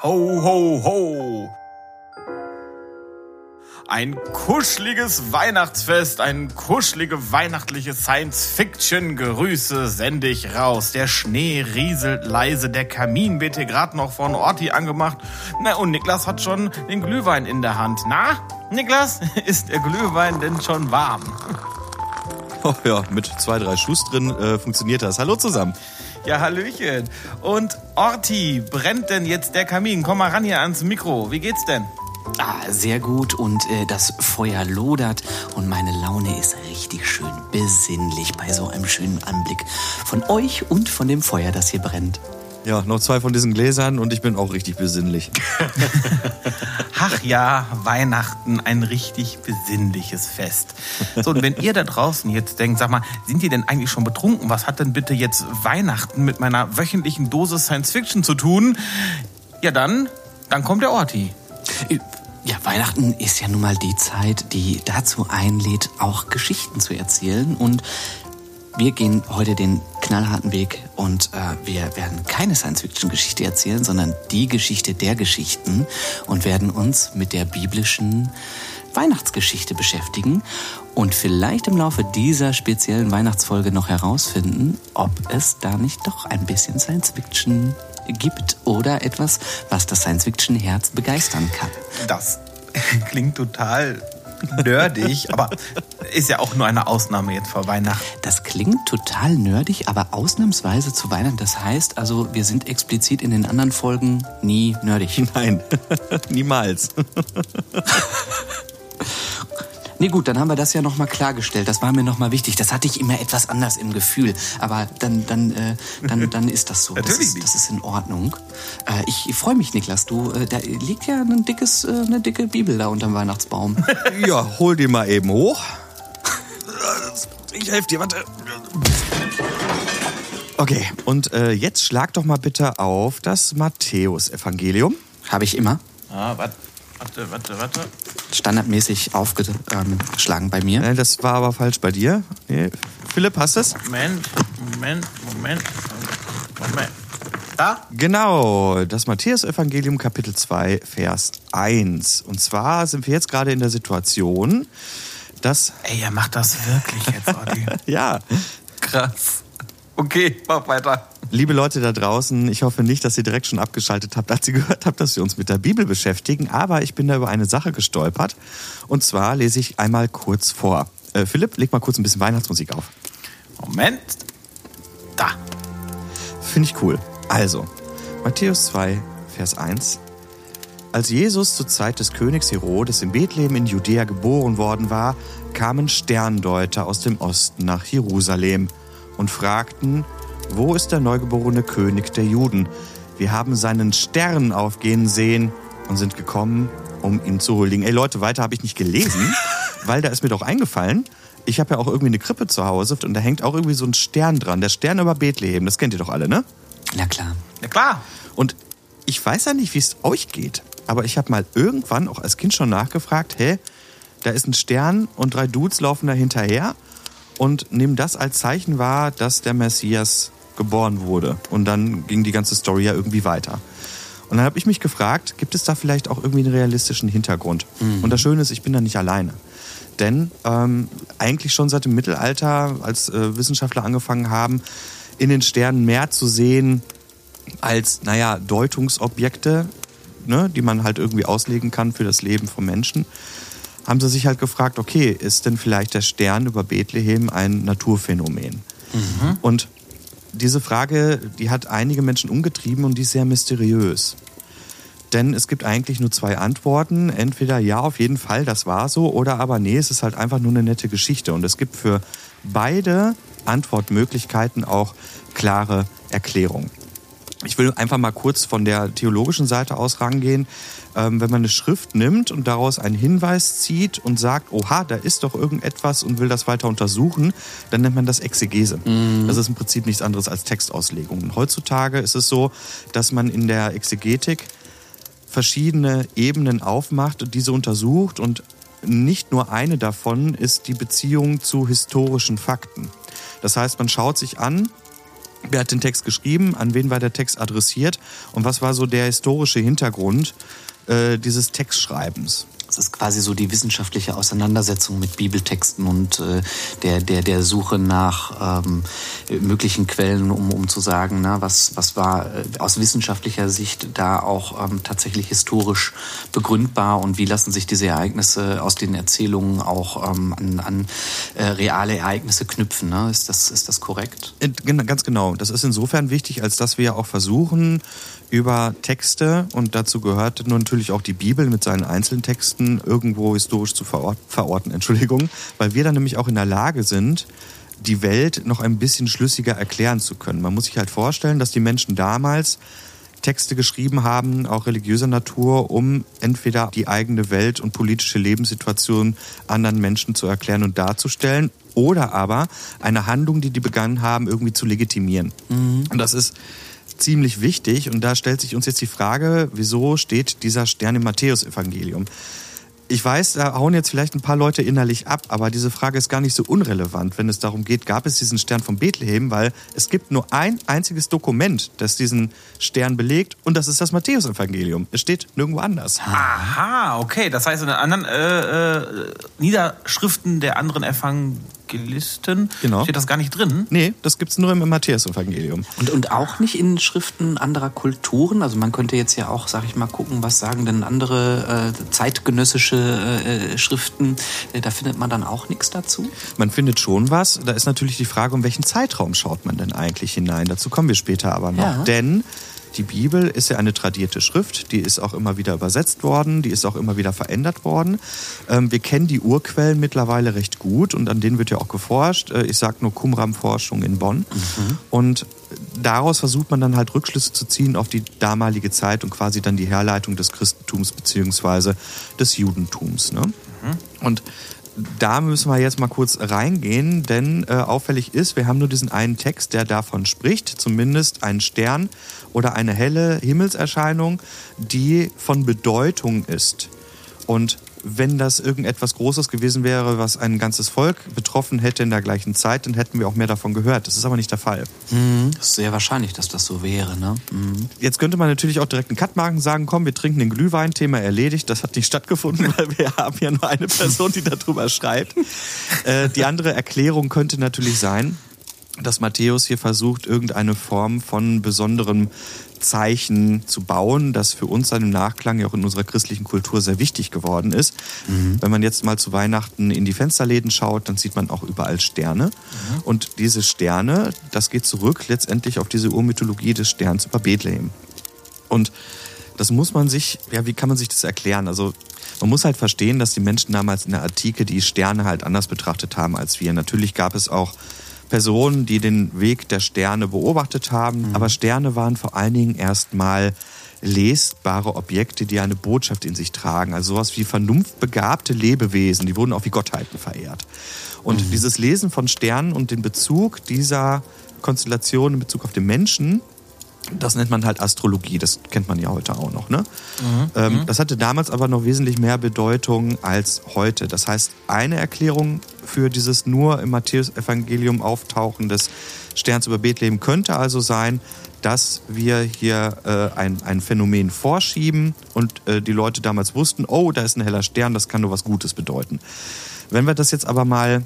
Ho, ho, ho! Ein kuscheliges Weihnachtsfest, ein kuschelige weihnachtliche Science-Fiction-Grüße sende ich raus. Der Schnee rieselt leise, der Kamin wird hier gerade noch von Orti angemacht. Na, und Niklas hat schon den Glühwein in der Hand. Na, Niklas, ist der Glühwein denn schon warm? Oh ja, mit zwei, drei Schuss drin äh, funktioniert das. Hallo zusammen. Ja, Hallöchen. Und Orti, brennt denn jetzt der Kamin? Komm mal ran hier ans Mikro. Wie geht's denn? Ah, sehr gut und äh, das Feuer lodert und meine Laune ist richtig schön besinnlich bei so einem schönen Anblick von euch und von dem Feuer, das hier brennt. Ja, noch zwei von diesen Gläsern und ich bin auch richtig besinnlich. Ach ja, Weihnachten, ein richtig besinnliches Fest. So, und wenn ihr da draußen jetzt denkt, sag mal, sind die denn eigentlich schon betrunken? Was hat denn bitte jetzt Weihnachten mit meiner wöchentlichen Dosis Science Fiction zu tun? Ja, dann, dann kommt der Orti. Ja, Weihnachten ist ja nun mal die Zeit, die dazu einlädt, auch Geschichten zu erzählen. Und wir gehen heute den knallharten Weg und äh, wir werden keine Science-Fiction-Geschichte erzählen, sondern die Geschichte der Geschichten und werden uns mit der biblischen Weihnachtsgeschichte beschäftigen und vielleicht im Laufe dieser speziellen Weihnachtsfolge noch herausfinden, ob es da nicht doch ein bisschen Science-Fiction gibt oder etwas, was das Science-Fiction-Herz begeistern kann. Das klingt total nerdig, aber ist ja auch nur eine Ausnahme jetzt vor Weihnachten. Das klingt total nerdig, aber ausnahmsweise zu Weihnachten. Das heißt also, wir sind explizit in den anderen Folgen nie nerdig. Nein, niemals. Nee, gut, dann haben wir das ja nochmal klargestellt. Das war mir nochmal wichtig. Das hatte ich immer etwas anders im Gefühl. Aber dann, dann, äh, dann, dann ist das so. Natürlich das ist, nicht. das ist in Ordnung. Äh, ich ich freue mich, Niklas. Du, äh, da liegt ja ein dickes, äh, eine dicke Bibel da unterm Weihnachtsbaum. ja, hol die mal eben hoch. Ich helfe dir, warte. Okay, und äh, jetzt schlag doch mal bitte auf das Matthäusevangelium. Habe ich immer Ah, warte, warte, warte, warte. standardmäßig aufgeschlagen bei mir. Äh, das war aber falsch bei dir. Nee. Philipp, hast du es? Moment, Moment, Moment, Moment. Da? Genau, das Matthäusevangelium Kapitel 2, Vers 1. Und zwar sind wir jetzt gerade in der Situation, dass, Ey, er macht das wirklich jetzt, Orti. ja, Krass. Okay, mach weiter. liebe Leute da draußen, ich hoffe nicht, dass ihr direkt schon abgeschaltet habt, als ihr gehört habt, dass wir uns mit der Bibel beschäftigen. Aber ich bin da über eine Sache gestolpert. Und zwar lese ich einmal kurz vor. Äh, Philipp, leg mal kurz ein bisschen Weihnachtsmusik auf. Moment. Da. Finde ich cool. Also, Matthäus 2, Vers 1. Als Jesus zur Zeit des Königs Herodes in Bethlehem in Judäa geboren worden war, kamen Sterndeuter aus dem Osten nach Jerusalem und fragten, wo ist der neugeborene König der Juden? Wir haben seinen Stern aufgehen sehen und sind gekommen, um ihn zu huldigen. Ey Leute, weiter habe ich nicht gelesen, weil da ist mir doch eingefallen, ich habe ja auch irgendwie eine Krippe zu Hause und da hängt auch irgendwie so ein Stern dran. Der Stern über Bethlehem, das kennt ihr doch alle, ne? Na klar. Ja klar. Und ich weiß ja nicht, wie es euch geht, aber ich habe mal irgendwann auch als Kind schon nachgefragt, hä, da ist ein Stern und drei Dudes laufen da hinterher und nehmen das als Zeichen wahr, dass der Messias geboren wurde. Und dann ging die ganze Story ja irgendwie weiter. Und dann habe ich mich gefragt, gibt es da vielleicht auch irgendwie einen realistischen Hintergrund? Und das Schöne ist, ich bin da nicht alleine. Denn ähm, eigentlich schon seit dem Mittelalter, als äh, Wissenschaftler angefangen haben, in den Sternen mehr zu sehen als, naja, Deutungsobjekte, ne, die man halt irgendwie auslegen kann für das Leben von Menschen, haben sie sich halt gefragt, okay, ist denn vielleicht der Stern über Bethlehem ein Naturphänomen? Und diese Frage, die hat einige Menschen umgetrieben und die ist sehr mysteriös. Denn es gibt eigentlich nur zwei Antworten. Entweder ja, auf jeden Fall, das war so, oder aber nee, es ist halt einfach nur eine nette Geschichte. Und es gibt für beide Antwortmöglichkeiten auch klare Erklärungen. Ich will einfach mal kurz von der theologischen Seite aus rangehen. Ähm, wenn man eine Schrift nimmt und daraus einen Hinweis zieht und sagt, oha, da ist doch irgendetwas und will das weiter untersuchen, dann nennt man das Exegese. Das ist im Prinzip nichts anderes als Textauslegung. Und heutzutage ist es so, dass man in der Exegetik verschiedene Ebenen aufmacht und diese untersucht und nicht nur eine davon ist die Beziehung zu historischen Fakten. Das heißt, man schaut sich an, Wer hat den Text geschrieben? An wen war der Text adressiert? Und was war so der historische Hintergrund äh, dieses Textschreibens? Es ist quasi so die wissenschaftliche Auseinandersetzung mit Bibeltexten und äh, der, der, der Suche nach ähm, möglichen Quellen, um, um zu sagen, na, was, was war äh, aus wissenschaftlicher Sicht da auch ähm, tatsächlich historisch begründbar und wie lassen sich diese Ereignisse aus den Erzählungen auch ähm, an, an äh, reale Ereignisse knüpfen. Ne? Ist, das, ist das korrekt? Ganz genau. Das ist insofern wichtig, als dass wir auch versuchen, über Texte, und dazu gehört natürlich auch die Bibel mit seinen einzelnen Texten, irgendwo historisch zu verorten, Entschuldigung, weil wir dann nämlich auch in der Lage sind, die Welt noch ein bisschen schlüssiger erklären zu können. Man muss sich halt vorstellen, dass die Menschen damals Texte geschrieben haben, auch religiöser Natur, um entweder die eigene Welt und politische Lebenssituation anderen Menschen zu erklären und darzustellen oder aber eine Handlung, die die begangen haben, irgendwie zu legitimieren. Mhm. Und das ist ziemlich wichtig. Und da stellt sich uns jetzt die Frage, wieso steht dieser Stern im Matthäusevangelium? Ich weiß, da hauen jetzt vielleicht ein paar Leute innerlich ab, aber diese Frage ist gar nicht so unrelevant, wenn es darum geht, gab es diesen Stern von Bethlehem, weil es gibt nur ein einziges Dokument, das diesen Stern belegt und das ist das Matthäusevangelium. Es steht nirgendwo anders. Aha, okay. Das heißt, in den anderen äh, äh, Niederschriften der anderen Evangelien Evangelisten genau. steht das gar nicht drin. Nee, das gibt es nur im Matthäus-Evangelium. Und, und auch nicht in Schriften anderer Kulturen? Also man könnte jetzt ja auch, sag ich mal, gucken, was sagen denn andere äh, zeitgenössische äh, Schriften. Äh, da findet man dann auch nichts dazu? Man findet schon was. Da ist natürlich die Frage, um welchen Zeitraum schaut man denn eigentlich hinein? Dazu kommen wir später aber noch. Ja. Denn die Bibel ist ja eine tradierte Schrift, die ist auch immer wieder übersetzt worden, die ist auch immer wieder verändert worden. Ähm, wir kennen die Urquellen mittlerweile recht gut und an denen wird ja auch geforscht. Äh, ich sage nur Qumram-Forschung in Bonn. Mhm. Und daraus versucht man dann halt Rückschlüsse zu ziehen auf die damalige Zeit und quasi dann die Herleitung des Christentums beziehungsweise des Judentums. Ne? Mhm. Und da müssen wir jetzt mal kurz reingehen, denn äh, auffällig ist, wir haben nur diesen einen Text, der davon spricht, zumindest ein Stern oder eine helle Himmelserscheinung, die von Bedeutung ist. Und wenn das irgendetwas Großes gewesen wäre, was ein ganzes Volk betroffen hätte in der gleichen Zeit, dann hätten wir auch mehr davon gehört. Das ist aber nicht der Fall. Mhm. Das ist sehr wahrscheinlich, dass das so wäre. Ne? Mhm. Jetzt könnte man natürlich auch direkt einen Cut machen, sagen, komm, wir trinken den Glühwein, Thema erledigt. Das hat nicht stattgefunden, weil wir haben ja nur eine Person, die darüber schreibt. Äh, die andere Erklärung könnte natürlich sein, dass Matthäus hier versucht, irgendeine Form von besonderem Zeichen zu bauen, das für uns seinem Nachklang ja auch in unserer christlichen Kultur sehr wichtig geworden ist. Mhm. Wenn man jetzt mal zu Weihnachten in die Fensterläden schaut, dann sieht man auch überall Sterne. Mhm. Und diese Sterne, das geht zurück letztendlich auf diese Urmythologie des Sterns über Bethlehem. Und das muss man sich, ja, wie kann man sich das erklären? Also man muss halt verstehen, dass die Menschen damals in der Antike die Sterne halt anders betrachtet haben als wir. Natürlich gab es auch Personen, die den Weg der Sterne beobachtet haben. Mhm. Aber Sterne waren vor allen Dingen erstmal lesbare Objekte, die eine Botschaft in sich tragen. Also sowas wie vernunftbegabte Lebewesen, die wurden auch wie Gottheiten verehrt. Und mhm. dieses Lesen von Sternen und den Bezug dieser Konstellation in Bezug auf den Menschen das nennt man halt Astrologie, das kennt man ja heute auch noch. Ne? Mhm. Ähm, mhm. das hatte damals aber noch wesentlich mehr Bedeutung als heute. Das heißt, eine Erklärung für dieses nur im Matthäus-Evangelium auftauchen des Sterns über Bethlehem könnte also sein, dass wir hier äh, ein, ein Phänomen vorschieben und äh, die Leute damals wussten, oh, da ist ein heller Stern, das kann nur was Gutes bedeuten. Wenn wir das jetzt aber mal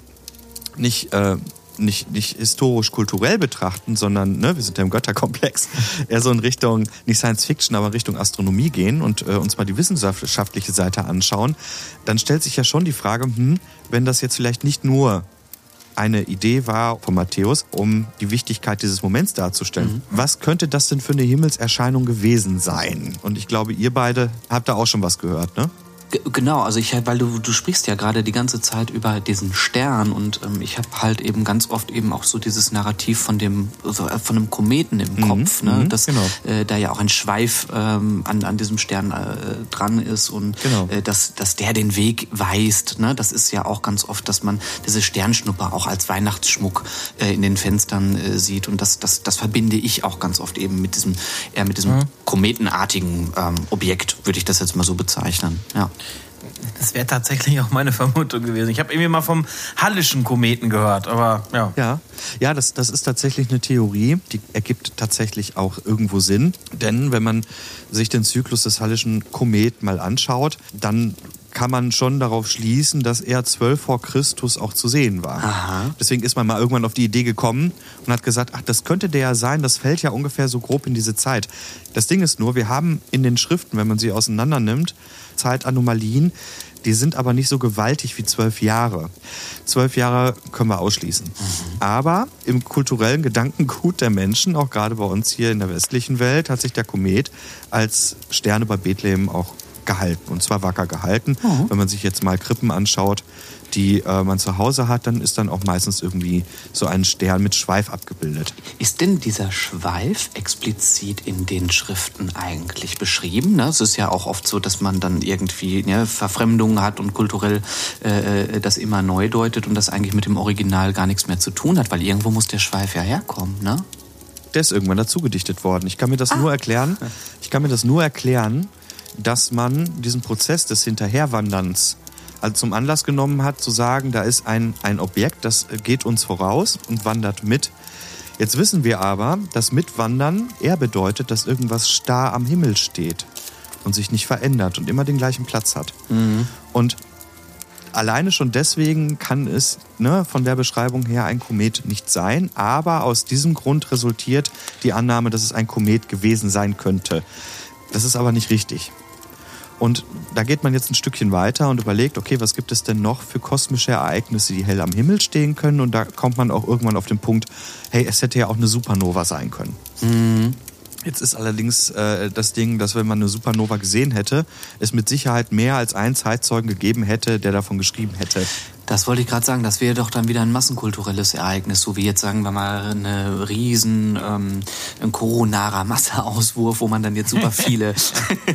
nicht äh, nicht, nicht historisch-kulturell betrachten, sondern ne, wir sind ja im Götterkomplex, eher so in Richtung, nicht Science Fiction, aber in Richtung Astronomie gehen und äh, uns mal die wissenschaftliche Seite anschauen, dann stellt sich ja schon die Frage, hm, wenn das jetzt vielleicht nicht nur eine Idee war von Matthäus, um die Wichtigkeit dieses Moments darzustellen. Mhm. Was könnte das denn für eine Himmelserscheinung gewesen sein? Und ich glaube, ihr beide habt da auch schon was gehört, ne? Genau, also ich, weil du, du sprichst ja gerade die ganze Zeit über diesen Stern und ähm, ich habe halt eben ganz oft eben auch so dieses Narrativ von dem so, äh, von einem Kometen im mhm, Kopf, ne? Mhm, dass genau. äh, da ja auch ein Schweif ähm, an, an diesem Stern äh, dran ist und genau. äh, dass, dass der den Weg weist. Ne? Das ist ja auch ganz oft, dass man diese Sternschnupper auch als Weihnachtsschmuck äh, in den Fenstern äh, sieht und das, das, das verbinde ich auch ganz oft eben mit diesem eher mit diesem mhm. kometenartigen ähm, Objekt, würde ich das jetzt mal so bezeichnen. Ja. Das wäre tatsächlich auch meine Vermutung gewesen. Ich habe irgendwie mal vom Hallischen Kometen gehört, aber ja. Ja, ja das, das ist tatsächlich eine Theorie, die ergibt tatsächlich auch irgendwo Sinn. Denn wenn man sich den Zyklus des Hallischen Komet mal anschaut, dann kann man schon darauf schließen, dass er 12 vor Christus auch zu sehen war. Aha. Deswegen ist man mal irgendwann auf die Idee gekommen und hat gesagt, ach, das könnte der ja sein, das fällt ja ungefähr so grob in diese Zeit. Das Ding ist nur, wir haben in den Schriften, wenn man sie auseinander nimmt, Zeitanomalien, die sind aber nicht so gewaltig wie zwölf Jahre. Zwölf Jahre können wir ausschließen. Aber im kulturellen Gedankengut der Menschen, auch gerade bei uns hier in der westlichen Welt, hat sich der Komet als Sterne bei Bethlehem auch gehalten. Und zwar wacker gehalten. Wenn man sich jetzt mal Krippen anschaut, die äh, man zu Hause hat, dann ist dann auch meistens irgendwie so ein Stern mit Schweif abgebildet. Ist denn dieser Schweif explizit in den Schriften eigentlich beschrieben? Ne? Es ist ja auch oft so, dass man dann irgendwie ne, Verfremdungen hat und kulturell äh, das immer neu deutet und das eigentlich mit dem Original gar nichts mehr zu tun hat, weil irgendwo muss der Schweif ja herkommen, ne? Der ist irgendwann dazu gedichtet worden. Ich kann mir das nur erklären. Ich kann mir das nur erklären, dass man diesen Prozess des Hinterherwanderns also zum Anlass genommen hat, zu sagen, da ist ein, ein Objekt, das geht uns voraus und wandert mit. Jetzt wissen wir aber, dass Mitwandern eher bedeutet, dass irgendwas starr am Himmel steht und sich nicht verändert und immer den gleichen Platz hat. Und alleine schon deswegen kann es ne, von der Beschreibung her ein Komet nicht sein, aber aus diesem Grund resultiert die Annahme, dass es ein Komet gewesen sein könnte. Das ist aber nicht richtig. Und da geht man jetzt ein Stückchen weiter und überlegt, okay, was gibt es denn noch für kosmische Ereignisse, die hell am Himmel stehen können? Und da kommt man auch irgendwann auf den Punkt, hey, es hätte ja auch eine Supernova sein können. Jetzt ist allerdings äh, das Ding, dass wenn man eine Supernova gesehen hätte, es mit Sicherheit mehr als einen Zeitzeugen gegeben hätte, der davon geschrieben hätte. Das wollte ich gerade sagen, das wäre doch dann wieder ein massenkulturelles Ereignis, so wie jetzt sagen wir mal eine riesen ähm, ein koronarer Masseauswurf, wo man dann jetzt super viele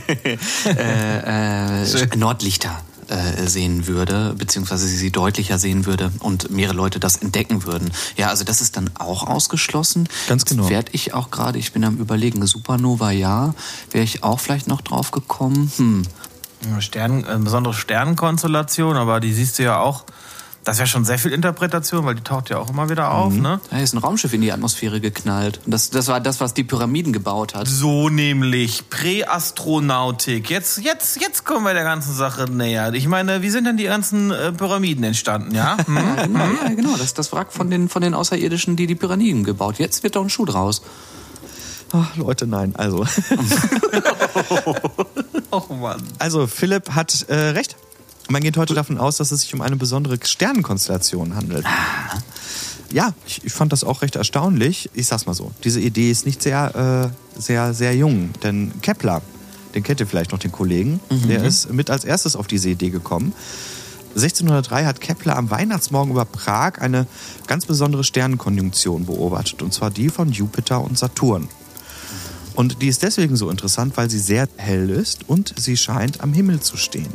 äh, äh, Nordlichter äh, sehen würde, beziehungsweise sie deutlicher sehen würde und mehrere Leute das entdecken würden. Ja, also das ist dann auch ausgeschlossen. Ganz genau. Werde ich auch gerade, ich bin am überlegen, Supernova ja, wäre ich auch vielleicht noch drauf gekommen. Hm. Stern, eine besondere Sternenkonstellation, aber die siehst du ja auch. Das wäre schon sehr viel Interpretation, weil die taucht ja auch immer wieder auf, ne? Da ist ein Raumschiff in die Atmosphäre geknallt. Und das, das war das, was die Pyramiden gebaut hat. So nämlich Präastronautik. Jetzt, jetzt, jetzt kommen wir der ganzen Sache näher. Ich meine, wie sind denn die ganzen äh, Pyramiden entstanden, ja? Hm? Ja, genau, ja, genau. Das ist das Wrack von den, von den Außerirdischen, die die Pyramiden gebaut. Jetzt wird doch ein Schuh draus. Ach, Leute, nein. Also, Oh Mann. also Philipp hat äh, recht. Man geht heute davon aus, dass es sich um eine besondere Sternenkonstellation handelt. Ja, ich, ich fand das auch recht erstaunlich. Ich sag's mal so, diese Idee ist nicht sehr, äh, sehr, sehr jung. Denn Kepler, den kennt ihr vielleicht noch, den Kollegen, der ist mit als erstes auf diese Idee gekommen. 1603 hat Kepler am Weihnachtsmorgen über Prag eine ganz besondere Sternenkonjunktion beobachtet, und zwar die von Jupiter und Saturn. Und die ist deswegen so interessant, weil sie sehr hell ist und sie scheint am Himmel zu stehen.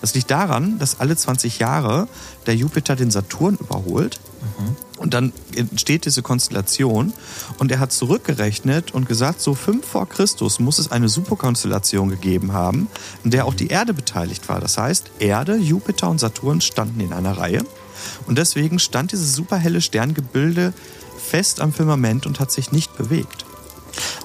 Das liegt daran, dass alle 20 Jahre der Jupiter den Saturn überholt und dann entsteht diese Konstellation und er hat zurückgerechnet und gesagt, so fünf vor Christus muss es eine Superkonstellation gegeben haben, in der auch die Erde beteiligt war. Das heißt, Erde, Jupiter und Saturn standen in einer Reihe und deswegen stand dieses superhelle Sterngebilde fest am Firmament und hat sich nicht bewegt.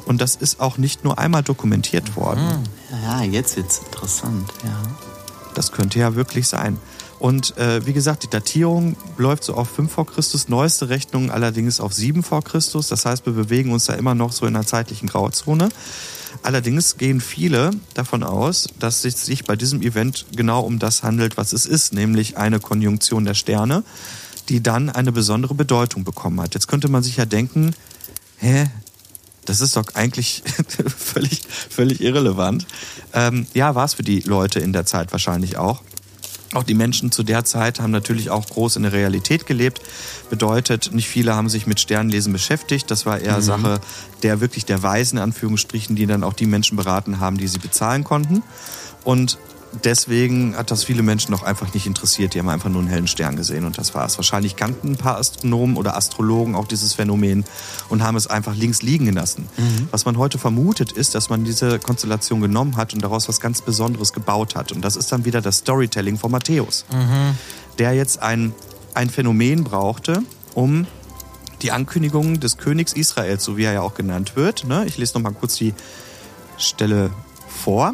Und das ist auch nicht nur einmal dokumentiert worden. Ja, jetzt wird's interessant, ja. Das könnte ja wirklich sein. Und äh, wie gesagt, die Datierung läuft so auf 5 vor Christus, neueste Rechnung allerdings auf 7 vor Christus. Das heißt, wir bewegen uns da immer noch so in einer zeitlichen Grauzone. Allerdings gehen viele davon aus, dass es sich bei diesem Event genau um das handelt, was es ist, nämlich eine Konjunktion der Sterne, die dann eine besondere Bedeutung bekommen hat. Jetzt könnte man sich ja denken, hä, das ist doch eigentlich völlig, völlig irrelevant. Ähm, ja, war es für die Leute in der Zeit wahrscheinlich auch. Auch die Menschen zu der Zeit haben natürlich auch groß in der Realität gelebt. Bedeutet, nicht viele haben sich mit Sternlesen beschäftigt. Das war eher Sache der wirklich der Weisen, in Anführungsstrichen, die dann auch die Menschen beraten haben, die sie bezahlen konnten. Und deswegen hat das viele Menschen noch einfach nicht interessiert. Die haben einfach nur einen hellen Stern gesehen und das war's. Wahrscheinlich kannten ein paar Astronomen oder Astrologen auch dieses Phänomen und haben es einfach links liegen lassen. Mhm. Was man heute vermutet, ist, dass man diese Konstellation genommen hat und daraus was ganz Besonderes gebaut hat. Und das ist dann wieder das Storytelling von Matthäus, mhm. der jetzt ein, ein Phänomen brauchte, um die Ankündigung des Königs Israels, so wie er ja auch genannt wird. Ne? Ich lese noch mal kurz die Stelle vor.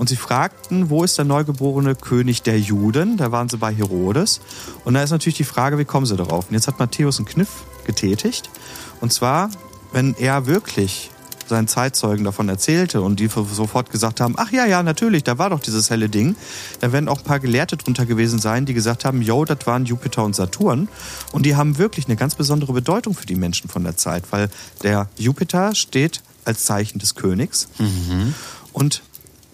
Und sie fragten, wo ist der neugeborene König der Juden? Da waren sie bei Herodes. Und da ist natürlich die Frage, wie kommen sie darauf? Und jetzt hat Matthäus einen Kniff getätigt. Und zwar, wenn er wirklich seinen Zeitzeugen davon erzählte und die sofort gesagt haben, ach ja, ja, natürlich, da war doch dieses helle Ding, dann werden auch ein paar Gelehrte drunter gewesen sein, die gesagt haben, yo, das waren Jupiter und Saturn und die haben wirklich eine ganz besondere Bedeutung für die Menschen von der Zeit, weil der Jupiter steht als Zeichen des Königs mhm. und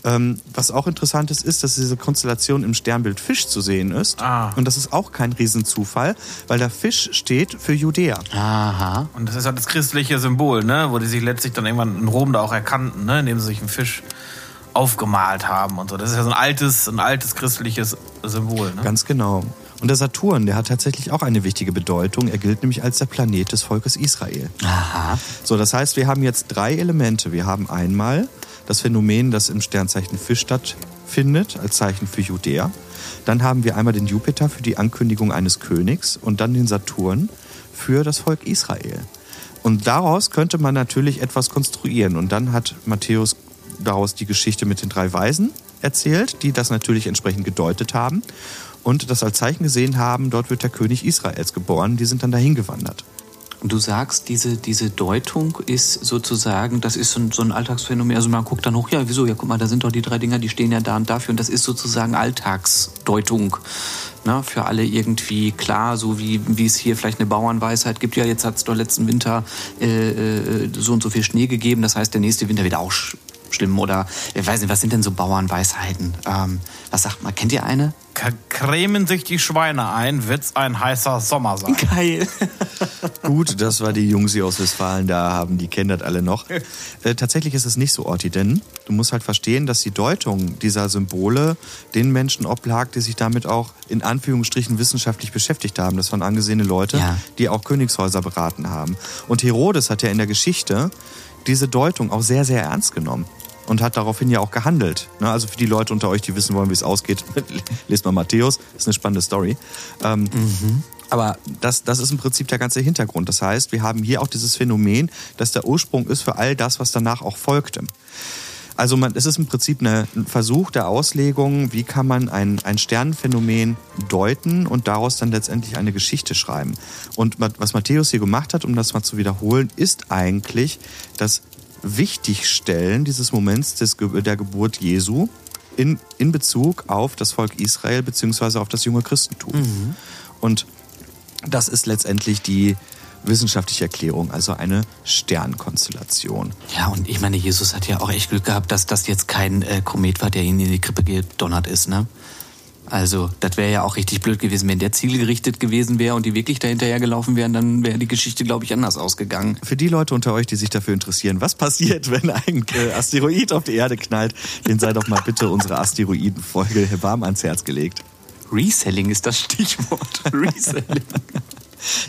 ähm, was auch interessant ist, ist, dass diese Konstellation im Sternbild Fisch zu sehen ist. Ah. Und das ist auch kein Riesenzufall, weil der Fisch steht für Judäa. Aha. Und das ist halt das christliche Symbol, ne? wo die sich letztlich dann irgendwann in Rom da auch erkannten, ne? indem sie sich einen Fisch aufgemalt haben und so. Das ist ja so ein altes, ein altes christliches Symbol. Ne? Ganz genau. Und der Saturn, der hat tatsächlich auch eine wichtige Bedeutung. Er gilt nämlich als der Planet des Volkes Israel. Aha. So, das heißt, wir haben jetzt drei Elemente. Wir haben einmal das Phänomen, das im Sternzeichen Fisch stattfindet, als Zeichen für Judäa. Dann haben wir einmal den Jupiter für die Ankündigung eines Königs und dann den Saturn für das Volk Israel. Und daraus könnte man natürlich etwas konstruieren. Und dann hat Matthäus daraus die Geschichte mit den drei Weisen erzählt, die das natürlich entsprechend gedeutet haben und das als Zeichen gesehen haben, dort wird der König Israels geboren. Die sind dann dahin gewandert. Du sagst, diese, diese Deutung ist sozusagen, das ist so ein, so ein Alltagsphänomen. Also man guckt dann hoch, ja, wieso? Ja, guck mal, da sind doch die drei Dinger, die stehen ja da und dafür. Und das ist sozusagen Alltagsdeutung. Ne, für alle irgendwie klar, so wie, wie es hier vielleicht eine Bauernweisheit gibt. Ja, jetzt hat es doch letzten Winter äh, äh, so und so viel Schnee gegeben. Das heißt, der nächste Winter wird auch schlimm. Oder ich weiß nicht, was sind denn so Bauernweisheiten? Ähm, was sagt man? Kennt ihr eine? cremen sich die Schweine ein, wird's ein heißer Sommer sein. Geil. Gut, das war die Jungs aus Westfalen, da haben die kennen das alle noch. Äh, tatsächlich ist es nicht so, Orti, denn du musst halt verstehen, dass die Deutung dieser Symbole den Menschen oblag, die sich damit auch in Anführungsstrichen wissenschaftlich beschäftigt haben. Das waren angesehene Leute, ja. die auch Königshäuser beraten haben. Und Herodes hat ja in der Geschichte diese Deutung auch sehr, sehr ernst genommen und hat daraufhin ja auch gehandelt. Ne, also für die Leute unter euch, die wissen wollen, wie es ausgeht, lest mal Matthäus, ist eine spannende Story. Ähm, mhm. Aber das, das ist im Prinzip der ganze Hintergrund. Das heißt, wir haben hier auch dieses Phänomen, dass der Ursprung ist für all das, was danach auch folgte. Also man, es ist im Prinzip eine, ein Versuch der Auslegung, wie kann man ein, ein Sternenphänomen deuten und daraus dann letztendlich eine Geschichte schreiben. Und was Matthäus hier gemacht hat, um das mal zu wiederholen, ist eigentlich das Wichtigstellen dieses Moments des, der Geburt Jesu in, in Bezug auf das Volk Israel beziehungsweise auf das junge Christentum. Mhm. Und das ist letztendlich die wissenschaftliche Erklärung, also eine Sternkonstellation. Ja, und ich meine, Jesus hat ja auch echt Glück gehabt, dass das jetzt kein äh, Komet war, der ihn in die Krippe gedonnert ist, ne? Also, das wäre ja auch richtig blöd gewesen, wenn der zielgerichtet gewesen wäre und die wirklich dahinterher gelaufen wären, dann wäre die Geschichte, glaube ich, anders ausgegangen. Für die Leute unter euch, die sich dafür interessieren, was passiert, wenn ein äh, Asteroid auf die Erde knallt, den sei doch mal bitte unsere Asteroidenfolge warm ans Herz gelegt. Reselling ist das Stichwort. Reselling.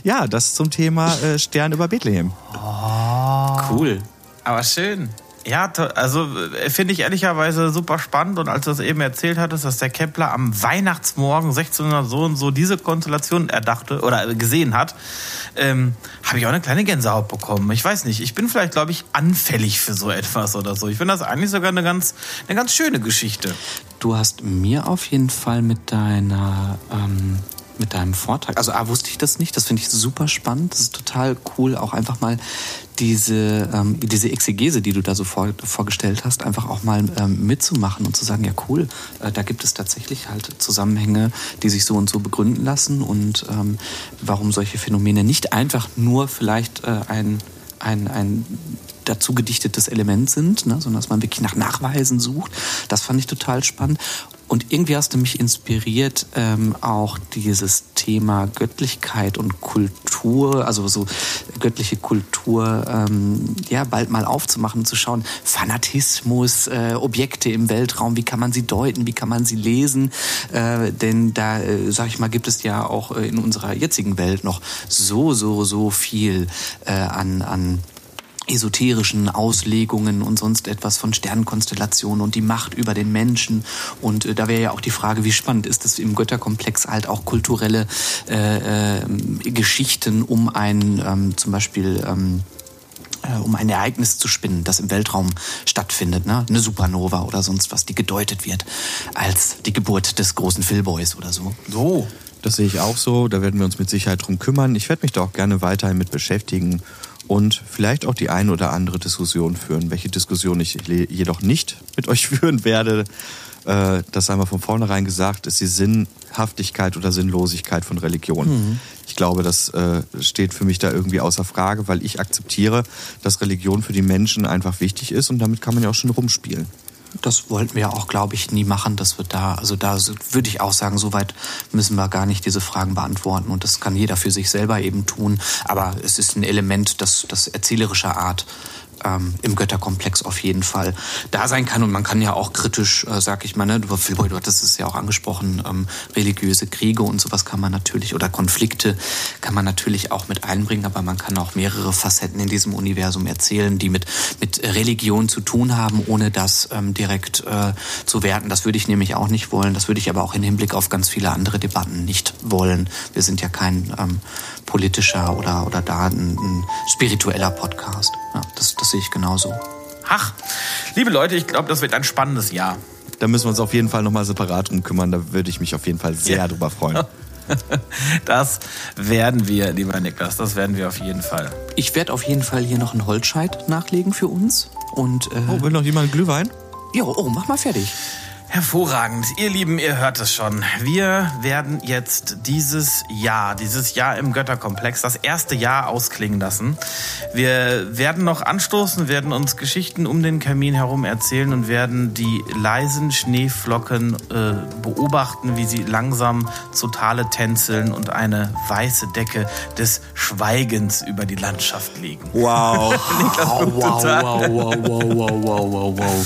ja, das zum Thema äh, Stern über Bethlehem. Oh. Cool. Aber schön. Ja, also äh, finde ich ehrlicherweise super spannend und als du es eben erzählt hattest, dass der Kepler am Weihnachtsmorgen 1600 so und so diese Konstellation erdachte oder gesehen hat, ähm, habe ich auch eine kleine Gänsehaut bekommen. Ich weiß nicht, ich bin vielleicht, glaube ich, anfällig für so etwas oder so. Ich finde das eigentlich sogar eine ganz, eine ganz schöne Geschichte. Du hast mir auf jeden Fall mit deiner ähm mit deinem Vortrag. Also A, wusste ich das nicht, das finde ich super spannend, das ist total cool, auch einfach mal diese, ähm, diese Exegese, die du da so vor, vorgestellt hast, einfach auch mal ähm, mitzumachen und zu sagen, ja cool, äh, da gibt es tatsächlich halt Zusammenhänge, die sich so und so begründen lassen und ähm, warum solche Phänomene nicht einfach nur vielleicht äh, ein, ein, ein dazu gedichtetes Element sind, ne, sondern dass man wirklich nach Nachweisen sucht. Das fand ich total spannend. Und irgendwie hast du mich inspiriert, ähm, auch dieses Thema Göttlichkeit und Kultur, also so göttliche Kultur, ähm, ja, bald mal aufzumachen, zu schauen, Fanatismus, äh, Objekte im Weltraum, wie kann man sie deuten, wie kann man sie lesen? Äh, denn da, äh, sag ich mal, gibt es ja auch äh, in unserer jetzigen Welt noch so, so, so viel äh, an, an esoterischen Auslegungen und sonst etwas von Sternenkonstellationen und die Macht über den Menschen. Und äh, da wäre ja auch die Frage, wie spannend ist es im Götterkomplex halt auch kulturelle äh, äh, Geschichten um ein ähm, zum Beispiel ähm, äh, um ein Ereignis zu spinnen, das im Weltraum stattfindet, ne? eine Supernova oder sonst was, die gedeutet wird als die Geburt des großen Philboys oder so. So. Das sehe ich auch so. Da werden wir uns mit Sicherheit drum kümmern. Ich werde mich da auch gerne weiterhin mit beschäftigen und vielleicht auch die eine oder andere Diskussion führen. Welche Diskussion ich jedoch nicht mit euch führen werde, äh, das einmal von vornherein gesagt, ist die Sinnhaftigkeit oder Sinnlosigkeit von Religion. Mhm. Ich glaube, das äh, steht für mich da irgendwie außer Frage, weil ich akzeptiere, dass Religion für die Menschen einfach wichtig ist und damit kann man ja auch schon rumspielen. Das wollten wir auch, glaube ich, nie machen, dass wir da, also da würde ich auch sagen, soweit müssen wir gar nicht diese Fragen beantworten und das kann jeder für sich selber eben tun. Aber es ist ein Element, das, das erzählerischer Art ähm, im Götterkomplex auf jeden Fall da sein kann. Und man kann ja auch kritisch, äh, sag ich mal, ne, du, du hattest es ja auch angesprochen, ähm, religiöse Kriege und sowas kann man natürlich, oder Konflikte kann man natürlich auch mit einbringen, aber man kann auch mehrere Facetten in diesem Universum erzählen, die mit, mit Religion zu tun haben, ohne das ähm, direkt äh, zu werten. Das würde ich nämlich auch nicht wollen. Das würde ich aber auch im Hinblick auf ganz viele andere Debatten nicht wollen. Wir sind ja kein ähm, politischer oder, oder da ein, ein spiritueller Podcast. Ja, das, das sehe ich genauso. Ach, liebe Leute, ich glaube, das wird ein spannendes Jahr. Da müssen wir uns auf jeden Fall nochmal separat drum kümmern. Da würde ich mich auf jeden Fall sehr ja. drüber freuen. Das werden wir, lieber Niklas, das werden wir auf jeden Fall. Ich werde auf jeden Fall hier noch einen Holzscheit nachlegen für uns. Und, äh, oh, will noch jemand Glühwein? Ja, oh, mach mal fertig. Hervorragend. Ihr Lieben, ihr hört es schon. Wir werden jetzt dieses Jahr, dieses Jahr im Götterkomplex, das erste Jahr ausklingen lassen. Wir werden noch anstoßen, werden uns Geschichten um den Kamin herum erzählen und werden die leisen Schneeflocken äh, beobachten, wie sie langsam zu Tale tänzeln und eine weiße Decke des Schweigens über die Landschaft legen. Wow. wow, wow, wow, wow, wow, wow, wow, wow.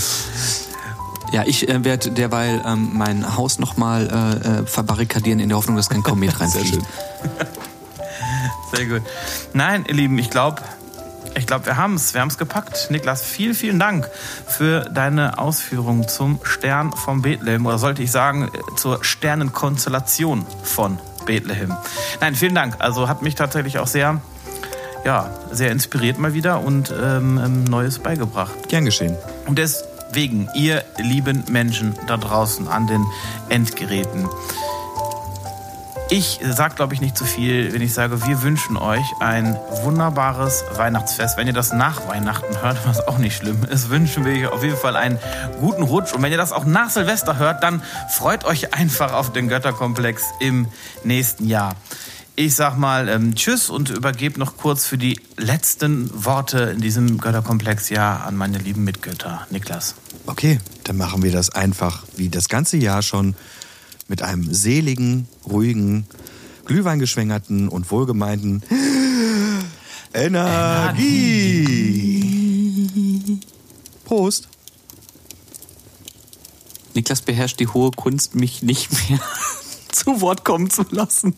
Ja, ich äh, werde derweil ähm, mein Haus nochmal äh, äh, verbarrikadieren in der Hoffnung, dass kein Komet reinfliegt. Sehr schön. Sehr gut. Nein, ihr Lieben, ich glaube, ich glaube, wir haben es. Wir haben es gepackt. Niklas, vielen, vielen Dank für deine Ausführungen zum Stern von Bethlehem. Oder sollte ich sagen, äh, zur Sternenkonstellation von Bethlehem. Nein, vielen Dank. Also hat mich tatsächlich auch sehr, ja, sehr inspiriert mal wieder und ähm, ähm Neues beigebracht. Gern geschehen. Und das wegen ihr lieben Menschen da draußen an den Endgeräten. Ich sage, glaube ich, nicht zu viel, wenn ich sage, wir wünschen euch ein wunderbares Weihnachtsfest. Wenn ihr das nach Weihnachten hört, was auch nicht schlimm ist, wünschen wir euch auf jeden Fall einen guten Rutsch. Und wenn ihr das auch nach Silvester hört, dann freut euch einfach auf den Götterkomplex im nächsten Jahr. Ich sag mal ähm, Tschüss und übergebe noch kurz für die letzten Worte in diesem Götterkomplex ja an meine lieben Mitgötter. Niklas. Okay, dann machen wir das einfach wie das ganze Jahr schon mit einem seligen, ruhigen, glühweingeschwängerten und wohlgemeinten Energie. Prost. Niklas beherrscht die hohe Kunst, mich nicht mehr zu Wort kommen zu lassen.